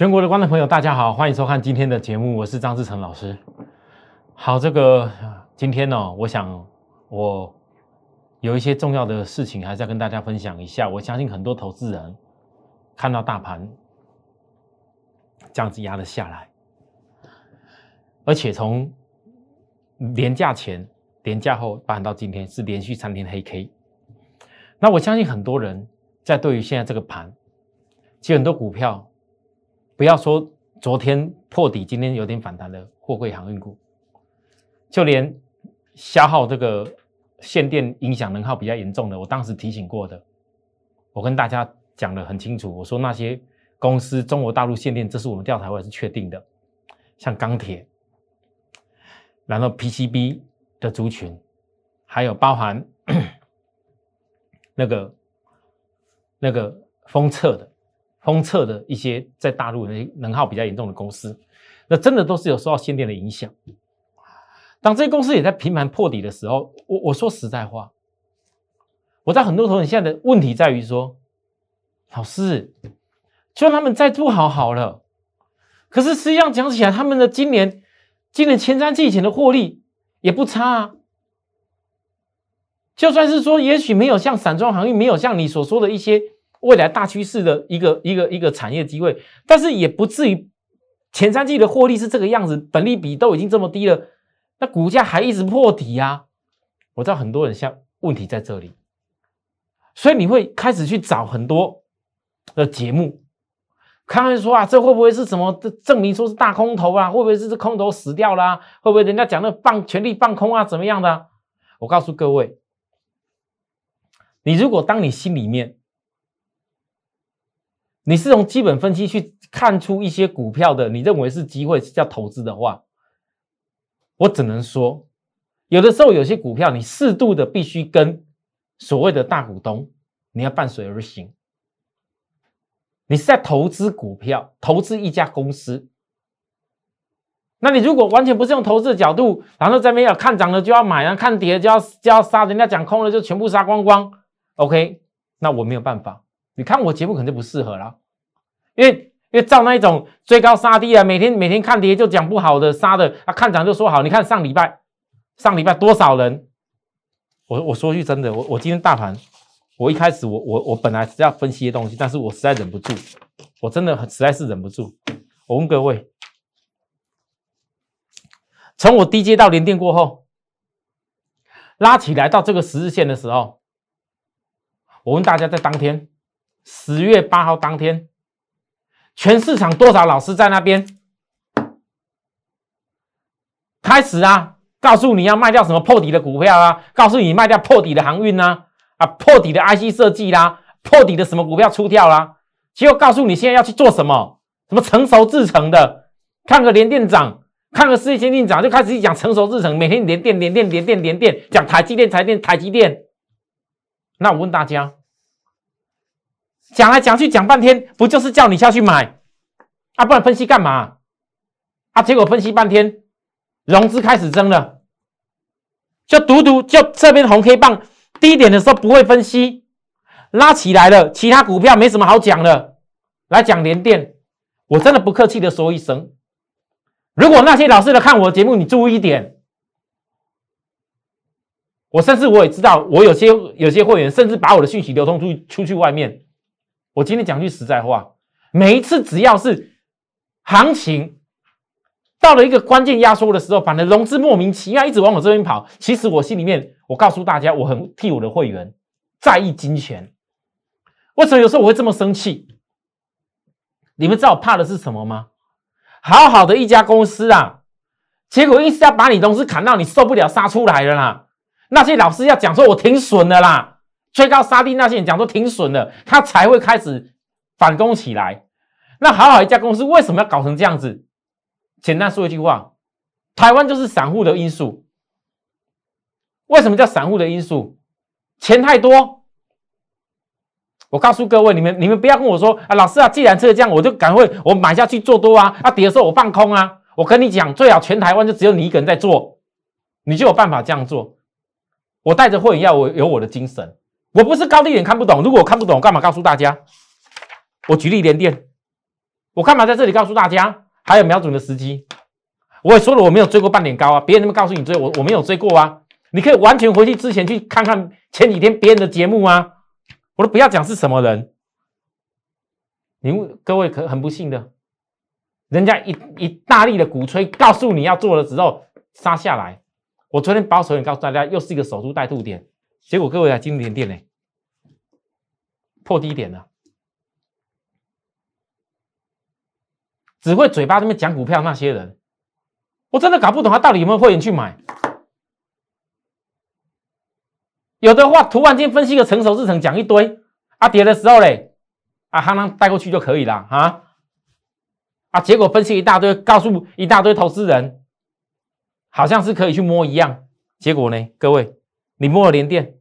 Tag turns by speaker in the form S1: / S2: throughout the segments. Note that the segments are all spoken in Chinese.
S1: 全国的观众朋友，大家好，欢迎收看今天的节目，我是张志成老师。好，这个今天呢，我想我有一些重要的事情，还是要跟大家分享一下。我相信很多投资人看到大盘这样子压了下来，而且从年假前、年假后，包含到今天是连续三天黑 K。那我相信很多人在对于现在这个盘，其实很多股票。不要说昨天破底，今天有点反弹的货柜航运股，就连消耗这个限电影响能耗比较严重的，我当时提醒过的，我跟大家讲的很清楚，我说那些公司中国大陆限电，这是我们调查会是确定的，像钢铁，然后 PCB 的族群，还有包含 那个那个封测的。封测的一些在大陆能能耗比较严重的公司，那真的都是有受到限电的影响。当这些公司也在频繁破底的时候，我我说实在话，我在很多投资人现在的问题在于说，老师，就算他们再做好好了，可是实际上讲起来，他们的今年今年前三季以前的获利也不差啊。就算是说，也许没有像散装航运，没有像你所说的一些。未来大趋势的一个一个一个产业机会，但是也不至于前三季的获利是这个样子，本利比都已经这么低了，那股价还一直破底呀？我知道很多人像问题在这里，所以你会开始去找很多的节目，看看说啊，这会不会是什么证明说是大空头啊？会不会是这空头死掉啦？会不会人家讲的放全力放空啊？怎么样的？我告诉各位，你如果当你心里面。你是从基本分析去看出一些股票的，你认为是机会是叫投资的话，我只能说，有的时候有些股票你适度的必须跟所谓的大股东你要伴随而行。你是在投资股票，投资一家公司，那你如果完全不是用投资的角度，然后这边要看涨了就要买，然后看跌就要就要杀，人家讲空了就全部杀光光，OK，那我没有办法。你看我节目肯定不适合啦，因为因为照那一种追高杀低啊，每天每天看跌就讲不好的杀的啊，看涨就说好。你看上礼拜上礼拜多少人？我我说句真的，我我今天大盘，我一开始我我我本来是要分析的东西，但是我实在忍不住，我真的实在是忍不住。我问各位，从我低阶到连电过后，拉起来到这个十日线的时候，我问大家在当天。十月八号当天，全市场多少老师在那边开始啊？告诉你要卖掉什么破底的股票啊？告诉你卖掉破底的航运啊？啊，破底的 IC 设计啦，破底的什么股票出掉啦？结果告诉你现在要去做什么？什么成熟制成的？看个联电涨，看个世界先进涨，就开始讲成熟制成，每天连电连电连电连电，讲台积电台电台积电。那我问大家。讲来讲去讲半天，不就是叫你下去买啊？不然分析干嘛？啊，结果分析半天，融资开始增了，就独独就这边红黑棒低点的时候不会分析，拉起来了，其他股票没什么好讲的，来讲连电，我真的不客气的说一声，如果那些老师来看我的节目，你注意一点，我甚至我也知道，我有些有些会员甚至把我的讯息流通出出去外面。我今天讲句实在话，每一次只要是行情到了一个关键压缩的时候，反正融资莫名其妙一直往我这边跑。其实我心里面，我告诉大家，我很替我的会员在意金钱。为什么有时候我会这么生气？你们知道我怕的是什么吗？好好的一家公司啊，结果一直要把你融资砍到你受不了，杀出来了啦。那些老师要讲说我停损的啦。追高杀低那些人讲都停损了，他才会开始反攻起来。那好好一家公司为什么要搞成这样子？简单说一句话，台湾就是散户的因素。为什么叫散户的因素？钱太多。我告诉各位，你们你们不要跟我说啊，老师啊，既然是这样，我就赶快我买下去做多啊，啊跌的时候我放空啊。我跟你讲，最好全台湾就只有你一个人在做，你就有办法这样做。我带着会员要我有我的精神。我不是高低点看不懂，如果我看不懂，我干嘛告诉大家？我举例连电，我干嘛在这里告诉大家还有瞄准的时机？我也说了，我没有追过半点高啊，别人那么告诉你追，我我没有追过啊。你可以完全回去之前去看看前几天别人的节目啊，我都不要讲是什么人。你各位可很不幸的，人家一一大力的鼓吹，告诉你要做的时候杀下来。我昨天保守点告诉大家，又是一个守株待兔点，结果各位啊，今天店呢破低点了，只会嘴巴那边讲股票那些人，我真的搞不懂他到底有没有会员去买。有的话，突然间分析个成熟市场讲一堆，啊跌的时候嘞。啊，哈能带过去就可以了啊！啊，结果分析一大堆，告诉一大堆投资人，好像是可以去摸一样。结果呢，各位，你摸了连电，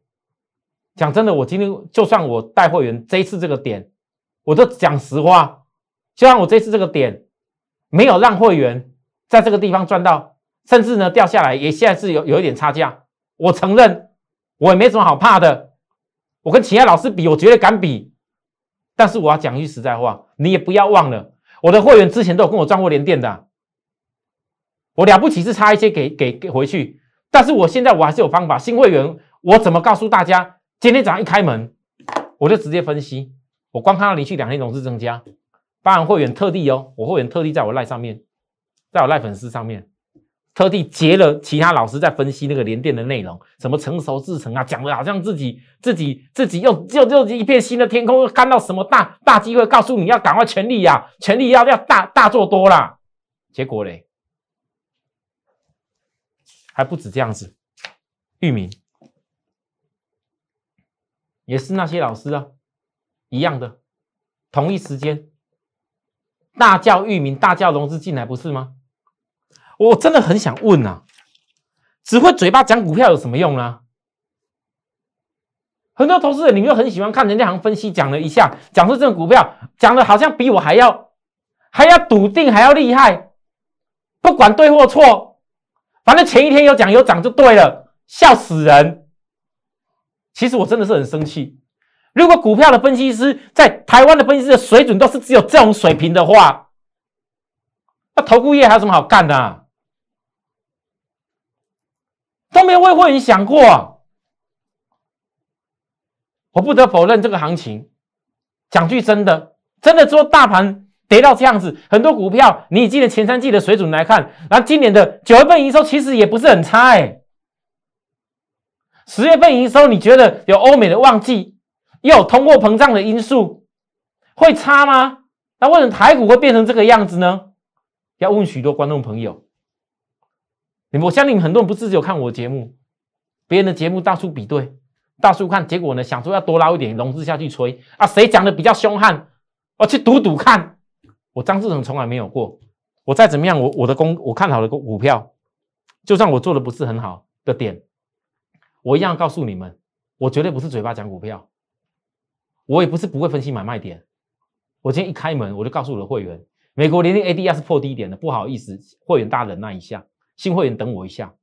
S1: 讲真的，我今天就算我带会员这一次这个点，我都讲实话，就算我这次这个点没有让会员在这个地方赚到，甚至呢掉下来，也现在是有有一点差价。我承认，我也没什么好怕的。我跟其他老师比，我绝对敢比。但是我要讲一句实在话，你也不要忘了，我的会员之前都有跟我赚过连电的，我了不起是差一些给给给回去，但是我现在我还是有方法。新会员我怎么告诉大家？今天早上一开门，我就直接分析，我光看到连续两天融资增加，包含会员特地哦，我会员特地在我赖上面，在我赖粉丝上面。特地截了其他老师在分析那个连电的内容，什么成熟制成啊，讲的好像自己自己自己又又又一片新的天空，看到什么大大机会，告诉你要赶快全力呀，全力要要大大做多啦。结果嘞，还不止这样子，域名也是那些老师啊，一样的，同一时间大叫域名，大叫融资进来，不是吗？我真的很想问啊，只会嘴巴讲股票有什么用呢？很多投资人，你们又很喜欢看人家行分析，讲了一下，讲出这个股票，讲的好像比我还要还要笃定，还要厉害，不管对或错，反正前一天有讲有涨就对了，笑死人。其实我真的是很生气，如果股票的分析师在台湾的分析师的水准都是只有这种水平的话，那投顾业还有什么好干的？都没有为会员想过，我不得否认这个行情。讲句真的，真的说大盘跌到这样子，很多股票你以今年前三季的水准来看，然后今年的九月份营收其实也不是很差哎。十月份营收你觉得有欧美的旺季，又有通货膨胀的因素，会差吗？那为什么台股会变成这个样子呢？要问许多观众朋友。你们，我相信很多人不是只有看我节目，别人的节目到处比对，到处看，结果呢，想说要多捞一点融资下去吹啊，谁讲的比较凶悍，我去赌赌看。我张志成从来没有过，我再怎么样，我我的公我看好的股票，就算我做的不是很好的点，我一样告诉你们，我绝对不是嘴巴讲股票，我也不是不会分析买卖点。我今天一开门，我就告诉我的会员，美国连电 ADR 是破低点的，不好意思，会员大忍耐一下。新会员等我一下，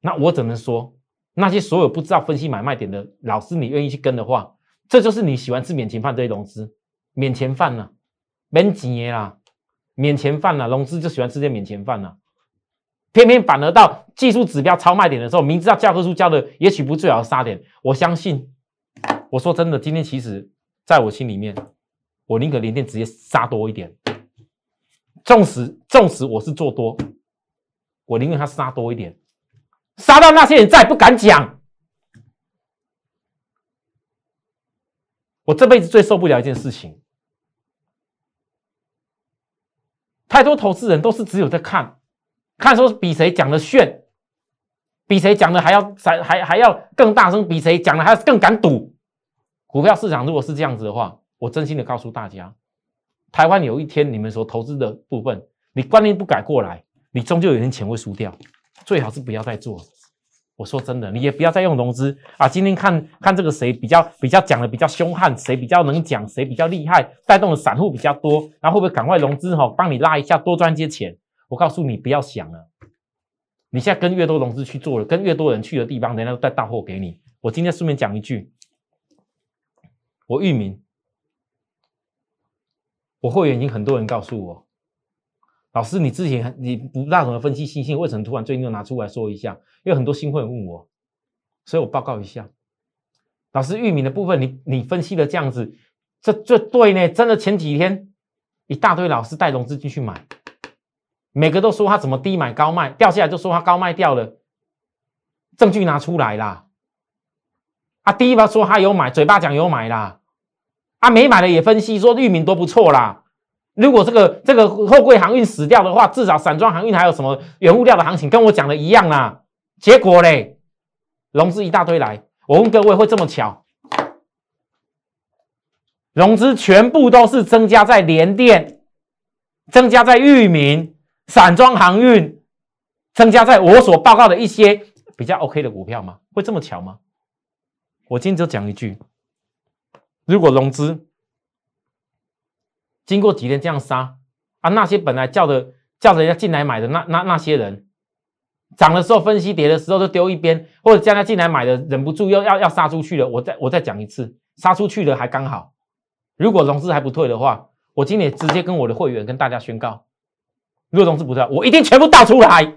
S1: 那我只能说，那些所有不知道分析买卖点的老师，你愿意去跟的话，这就是你喜欢吃免钱饭这些融资，免钱饭呢，免钱啦，免钱饭啦，融资就喜欢吃这免钱饭啦，偏偏反而到技术指标超卖点的时候，明知道教科书教的也许不最好的杀点，我相信，我说真的，今天其实在我心里面，我宁可连电直接杀多一点。纵使纵使我是做多，我宁愿他杀多一点，杀到那些人再也不敢讲。我这辈子最受不了一件事情，太多投资人都是只有在看，看说比谁讲的炫，比谁讲的还要还还还要更大声，比谁讲的还要更敢赌。股票市场如果是这样子的话，我真心的告诉大家。台湾有一天，你们所投资的部分，你观念不改过来，你终究有一天钱会输掉。最好是不要再做。我说真的，你也不要再用融资啊！今天看看这个谁比较比较讲的比较凶悍，谁比较能讲，谁比较厉害，带动的散户比较多，然后会不会赶快融资哈，帮你拉一下，多赚些钱？我告诉你，不要想了。你现在跟越多融资去做了，跟越多人去的地方，人家都带大货给你。我今天顺便讲一句，我域名。我会员已经很多人告诉我，老师，你之前你不大怎么分析星星，为什么突然最近又拿出来说一下？因为很多新会员问我，所以我报告一下。老师，玉米的部分，你你分析的这样子，这这对呢？真的前几天一大堆老师带融资进去买，每个都说他怎么低买高卖，掉下来就说他高卖掉了，证据拿出来啦。啊，第一把说他有买，嘴巴讲有买啦，啊没买的也分析说玉米都不错啦。如果这个这个货柜航运死掉的话，至少散装航运还有什么原物料的行情跟我讲的一样啦。结果嘞，融资一大堆来。我问各位，会这么巧？融资全部都是增加在联电，增加在域名、散装航运，增加在我所报告的一些比较 OK 的股票吗？会这么巧吗？我今天就讲一句：如果融资经过几天这样杀啊，那些本来叫的叫人家进来买的那那那些人。涨的时候分析，跌的时候就丢一边，或者叫他进来买的忍不住又要要杀出去了。我再我再讲一次，杀出去了还刚好。如果融资还不退的话，我今天直接跟我的会员跟大家宣告，如果融资不退，我一定全部倒出来。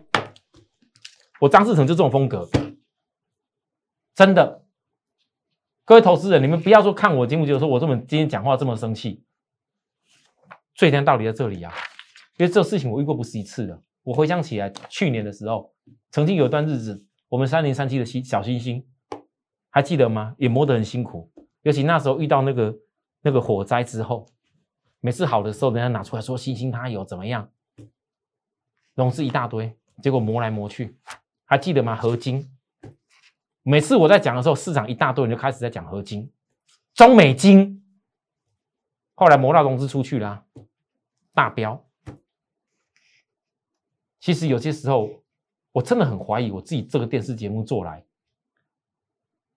S1: 我张志成就这种风格，真的。各位投资人，你们不要说看我节目就说我这么今天讲话这么生气，最天道理在这里啊，因为这事情我遇过不是一次的。我回想起来，去年的时候。曾经有一段日子，我们三零三七的星小星星，还记得吗？也磨得很辛苦，尤其那时候遇到那个那个火灾之后，每次好的时候，人家拿出来说星星它有怎么样，融资一大堆，结果磨来磨去，还记得吗？合金，每次我在讲的时候，市场一大堆人就开始在讲合金，中美金，后来摩纳融资出去了，大标。其实有些时候。我真的很怀疑我自己这个电视节目做来，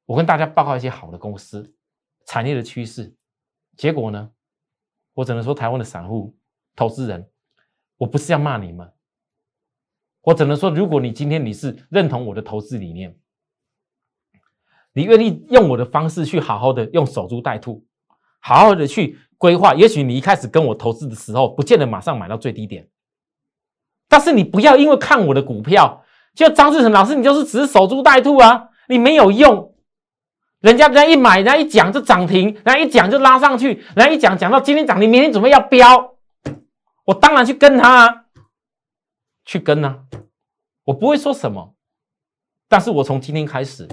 S1: 我跟大家报告一些好的公司、产业的趋势，结果呢，我只能说台湾的散户投资人，我不是要骂你们，我只能说，如果你今天你是认同我的投资理念，你愿意用我的方式去好好的用守株待兔，好好的去规划，也许你一开始跟我投资的时候，不见得马上买到最低点，但是你不要因为看我的股票。就张志成老师，你就是只是守株待兔啊，你没有用。人家人家一买，人家一讲就涨停，人家一讲就拉上去，人家一讲讲到今天涨停，明天准备要飙，我当然去跟他啊，去跟啊，我不会说什么。但是我从今天开始，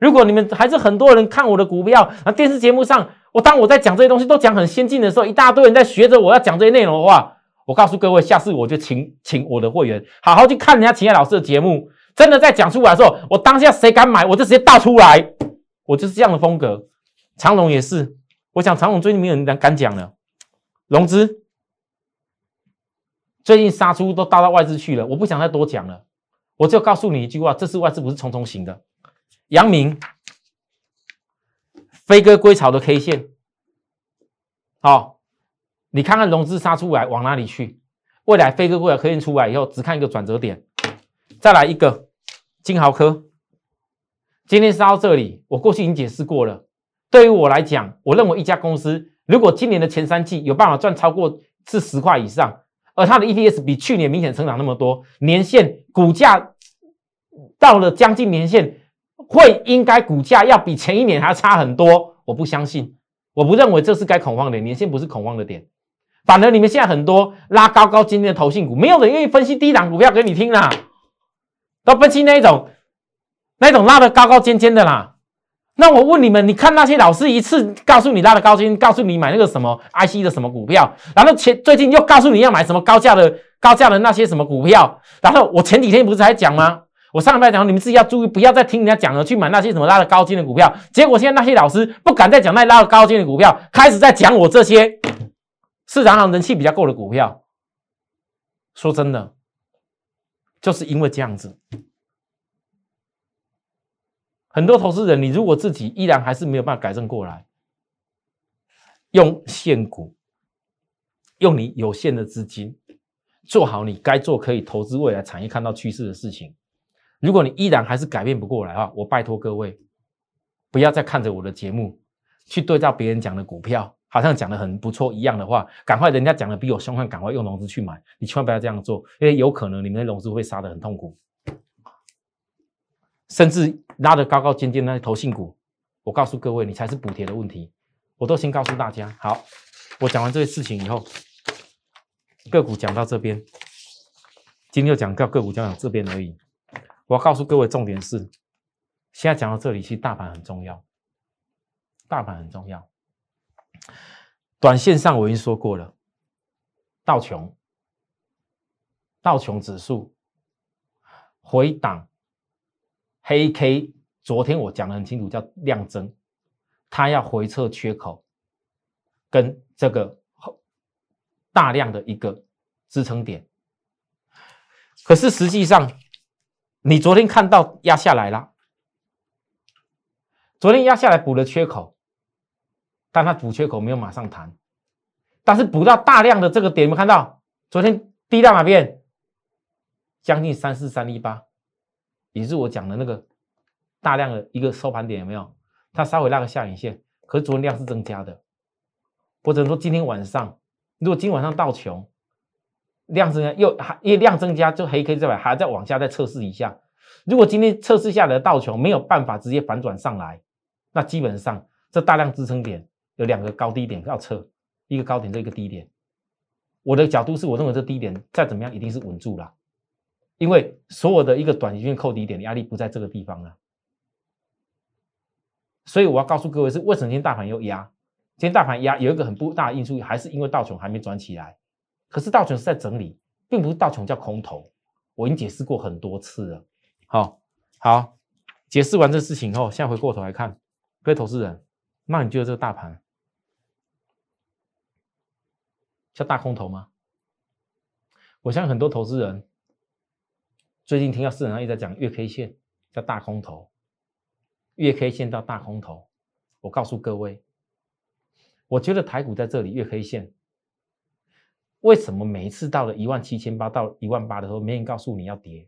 S1: 如果你们还是很多人看我的股票，啊，电视节目上，我当我在讲这些东西都讲很先进的时候，一大堆人在学着我要讲这些内容的话。我告诉各位，下次我就请请我的会员好好去看人家秦爱老师的节目，真的在讲出来的时候，我当下谁敢买，我就直接倒出来，我就是这样的风格。长龙也是，我想长龙最近没有人敢讲了。融资最近杀出都倒到外资去了，我不想再多讲了，我就告诉你一句话：这次外资不是匆匆型的。阳明飞鸽归巢的 K 线，好。你看看融资杀出来往哪里去？未来飞鸽过来可以出来以后，只看一个转折点。再来一个金豪科，今天杀到这里，我过去已经解释过了。对于我来讲，我认为一家公司如果今年的前三季有办法赚超过是十块以上，而它的 EPS 比去年明显成长那么多，年限股价到了将近年限，会应该股价要比前一年还要差很多。我不相信，我不认为这是该恐慌的年限，不是恐慌的点。反而你们现在很多拉高高今天的投信股，没有人愿意分析低档股票给你听啦，都分析那一种，那种拉的高高尖尖的啦。那我问你们，你看那些老师一次告诉你拉的高尖，告诉你买那个什么 IC 的什么股票，然后前最近又告诉你要买什么高价的高价的那些什么股票，然后我前几天不是还讲吗？我上礼拜讲你们自己要注意，不要再听人家讲了，去买那些什么拉的高尖的股票。结果现在那些老师不敢再讲那拉的高尖的股票，开始在讲我这些。市场上人气比较够的股票，说真的，就是因为这样子，很多投资人，你如果自己依然还是没有办法改正过来，用现股，用你有限的资金，做好你该做可以投资未来产业看到趋势的事情。如果你依然还是改变不过来啊，我拜托各位，不要再看着我的节目去对照别人讲的股票。好像讲的很不错一样的话，赶快人家讲的比我凶悍，赶快用融资去买，你千万不要这样做，因为有可能你们的融资会杀的很痛苦，甚至拉的高高尖尖那些头性股，我告诉各位，你才是补贴的问题，我都先告诉大家。好，我讲完这些事情以后，个股讲到这边，今天就讲到个股讲到这边而已。我要告诉各位，重点是现在讲到这里，其实大盘很重要，大盘很重要。短线上我已经说过了，道琼、道琼指数回档黑 K，昨天我讲的很清楚，叫量增，它要回撤缺口，跟这个大量的一个支撑点。可是实际上，你昨天看到压下来了，昨天压下来补了缺口。但它补缺口没有马上弹，但是补到大量的这个点，有没有看到？昨天低到哪边？将近三四三一八，也是我讲的那个大量的一个收盘点，有没有？它稍微拉个下影线，可是昨天量是增加的。或者说今天晚上，如果今晚上到穷，量增加又还因为量增加，就黑 K 这边还在往下再测试一下。如果今天测试下来的道琼没有办法直接反转上来，那基本上这大量支撑点。有两个高低点要测，一个高点，这一个低点。我的角度是我认为这低点再怎么样一定是稳住了，因为所有的一个短期线扣低点的压力不在这个地方了。所以我要告诉各位是为什么今天大盘又压？今天大盘压有一个很不大的因素，还是因为道琼还没转起来。可是道琼是在整理，并不是道琼叫空头。我已经解释过很多次了。好，好，解释完这事情后，现在回过头来看，各位投资人，那你觉得这个大盘？叫大空头吗？我相信很多投资人最近听到市场上一直在讲月 K 线叫大空头，月 K 线到大空头。我告诉各位，我觉得台股在这里月 K 线，为什么每一次到了一万七千八到一万八的时候，没人告诉你要跌？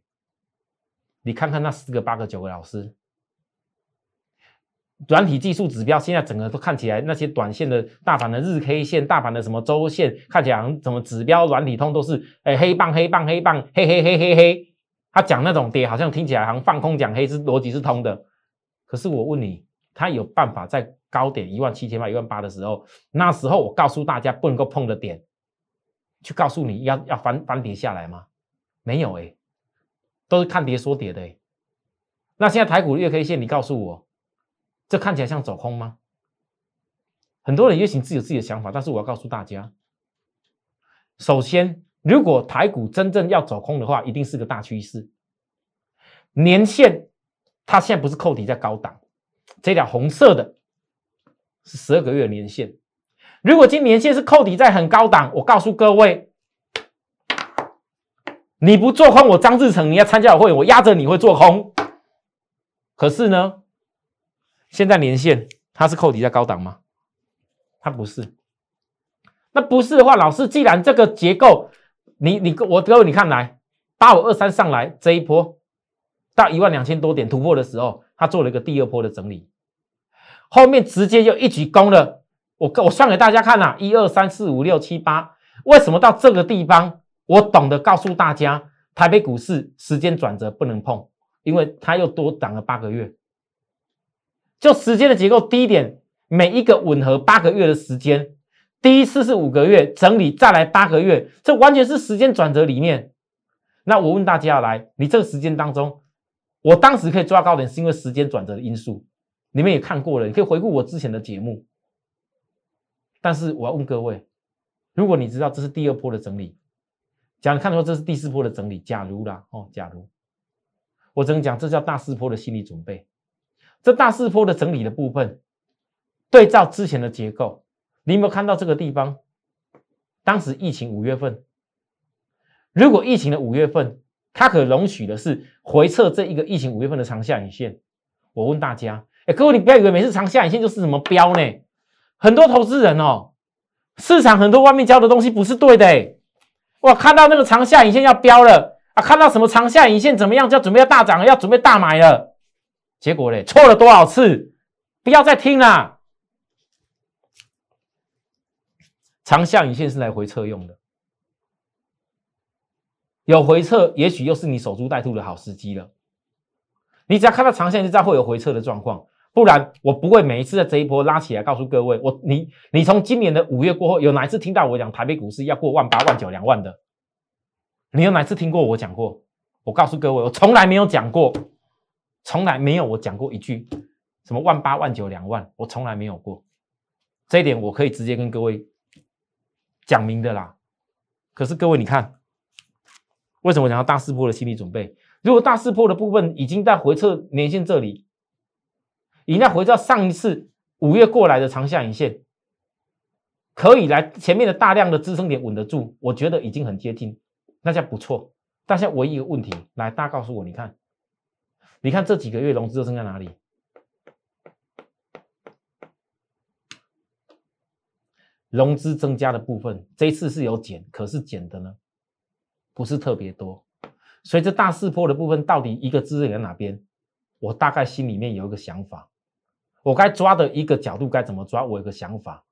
S1: 你看看那四个、八个、九个老师。软体技术指标现在整个都看起来，那些短线的大盘的日 K 线、大盘的什么周线，看起来好像什么指标软体通都是哎黑棒黑棒黑棒黑黑黑黑黑。他讲那种跌，好像听起来好像放空讲黑是逻辑是通的。可是我问你，他有办法在高点一万七千八、一万八的时候，那时候我告诉大家不能够碰的点，去告诉你要要翻翻跌下来吗？没有哎，都是看跌说跌的哎。那现在台股月 K 线，你告诉我。这看起来像走空吗？很多人也许自己有自己的想法，但是我要告诉大家，首先，如果台股真正要走空的话，一定是个大趋势。年线它现在不是扣底在高档，这条红色的是十二个月年线。如果今年线是扣底在很高档，我告诉各位，你不做空，我张志成你要参加我会，我压着你会做空。可是呢？现在年线它是扣底在高档吗？它不是。那不是的话，老师，既然这个结构，你你我各位你看来，八五二三上来这一波到一万两千多点突破的时候，它做了一个第二波的整理，后面直接就一举攻了。我我算给大家看呐，一二三四五六七八，为什么到这个地方，我懂得告诉大家，台北股市时间转折不能碰，因为它又多涨了八个月。就时间的结构，低点每一个吻合八个月的时间，第一次是五个月整理，再来八个月，这完全是时间转折里面。那我问大家来，你这个时间当中，我当时可以抓高点，是因为时间转折的因素，你们也看过了，你可以回顾我之前的节目。但是我要问各位，如果你知道这是第二波的整理，假如看说这是第四波的整理，假如啦哦，假如我只能讲这叫大四波的心理准备。这大四波的整理的部分，对照之前的结构，你有没有看到这个地方？当时疫情五月份，如果疫情的五月份，它可容许的是回撤这一个疫情五月份的长下影线。我问大家，哎，各位，你不要以为每次长下影线就是什么标呢？很多投资人哦，市场很多外面教的东西不是对的。哎，哇，看到那个长下影线要飙了啊，看到什么长下影线怎么样，就要准备要大涨了，要准备大买了。结果嘞，错了多少次？不要再听了。长下影线是来回撤用的，有回撤，也许又是你守株待兔的好时机了。你只要看到长线，就知道会有回撤的状况，不然我不会每一次在这一波拉起来告诉各位，我你你从今年的五月过后，有哪一次听到我讲台北股市要过万八万九两万的？你有哪一次听过我讲过？我告诉各位，我从来没有讲过，从来没有我讲过一句什么万八万九两万，我从来没有过。这一点我可以直接跟各位讲明的啦。可是各位，你看，为什么讲到大四波的心理准备？如果大四波的部分已经在回撤年线这里，已经在回到上一次五月过来的长下影线，可以来前面的大量的支撑点稳得住，我觉得已经很接近，那叫不错。但是唯一一个问题，来，大家告诉我，你看，你看这几个月融资都剩在哪里？融资增加的部分，这一次是有减，可是减的呢，不是特别多。所以这大四坡的部分，到底一个支撑在哪边？我大概心里面有一个想法，我该抓的一个角度该怎么抓？我有个想法，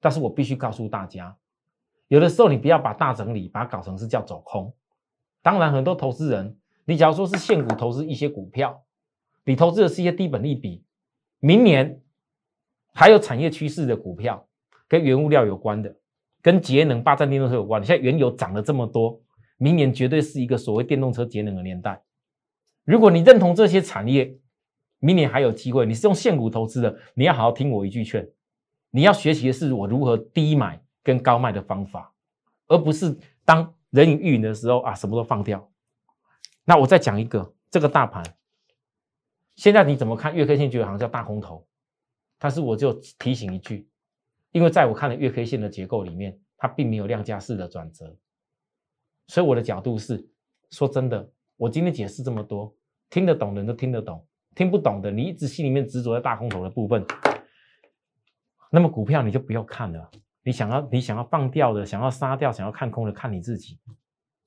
S1: 但是我必须告诉大家，有的时候你不要把大整理把它搞成是叫走空。当然，很多投资人，你假如说是现股投资一些股票，你投资的是一些低本利比，明年还有产业趋势的股票，跟原物料有关的，跟节能、霸占电动车有关的，现在原油涨了这么多。明年绝对是一个所谓电动车节能的年代。如果你认同这些产业，明年还有机会。你是用现股投资的，你要好好听我一句劝。你要学习的是我如何低买跟高卖的方法，而不是当人云亦云的时候啊，什么都放掉。那我再讲一个，这个大盘现在你怎么看？月 K 线觉得好像叫大空头，但是我就提醒一句，因为在我看的月 K 线的结构里面，它并没有量价式的转折。所以我的角度是，说真的，我今天解释这么多，听得懂的人都听得懂，听不懂的，你一直心里面执着在大空头的部分，那么股票你就不要看了。你想要你想要放掉的，想要杀掉，想要看空的，看你自己。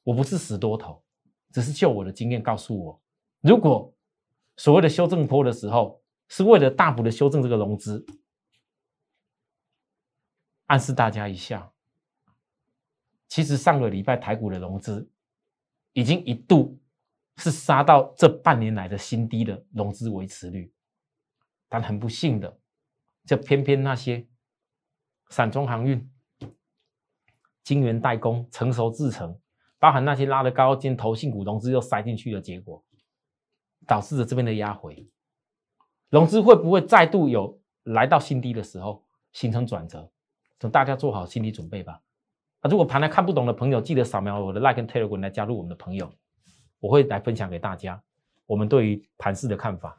S1: 我不是死多头，只是就我的经验告诉我，如果所谓的修正坡的时候，是为了大幅的修正这个融资，暗示大家一下。其实上个礼拜台股的融资已经一度是杀到这半年来的新低的融资维持率，但很不幸的，就偏偏那些散装航运、晶圆代工、成熟制成，包含那些拉得高、进投信股融资又塞进去的结果，导致了这边的压回。融资会不会再度有来到新低的时候形成转折？等大家做好心理准备吧。啊，如果盘来看不懂的朋友，记得扫描我的 Like 跟 Telegram 来加入我们的朋友，我会来分享给大家我们对于盘市的看法。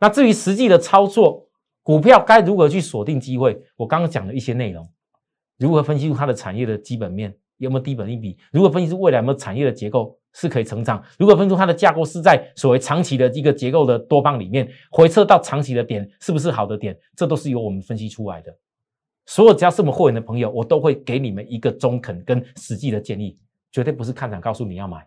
S1: 那至于实际的操作，股票该如何去锁定机会？我刚刚讲了一些内容，如何分析出它的产业的基本面有没有低本一比？如何分析出未来有没有产业的结构是可以成长？如何分析出它的架构是在所谓长期的一个结构的多方里面回撤到长期的点是不是好的点？这都是由我们分析出来的。所有只要是我们会员的朋友，我都会给你们一个中肯跟实际的建议，绝对不是看涨告诉你要买，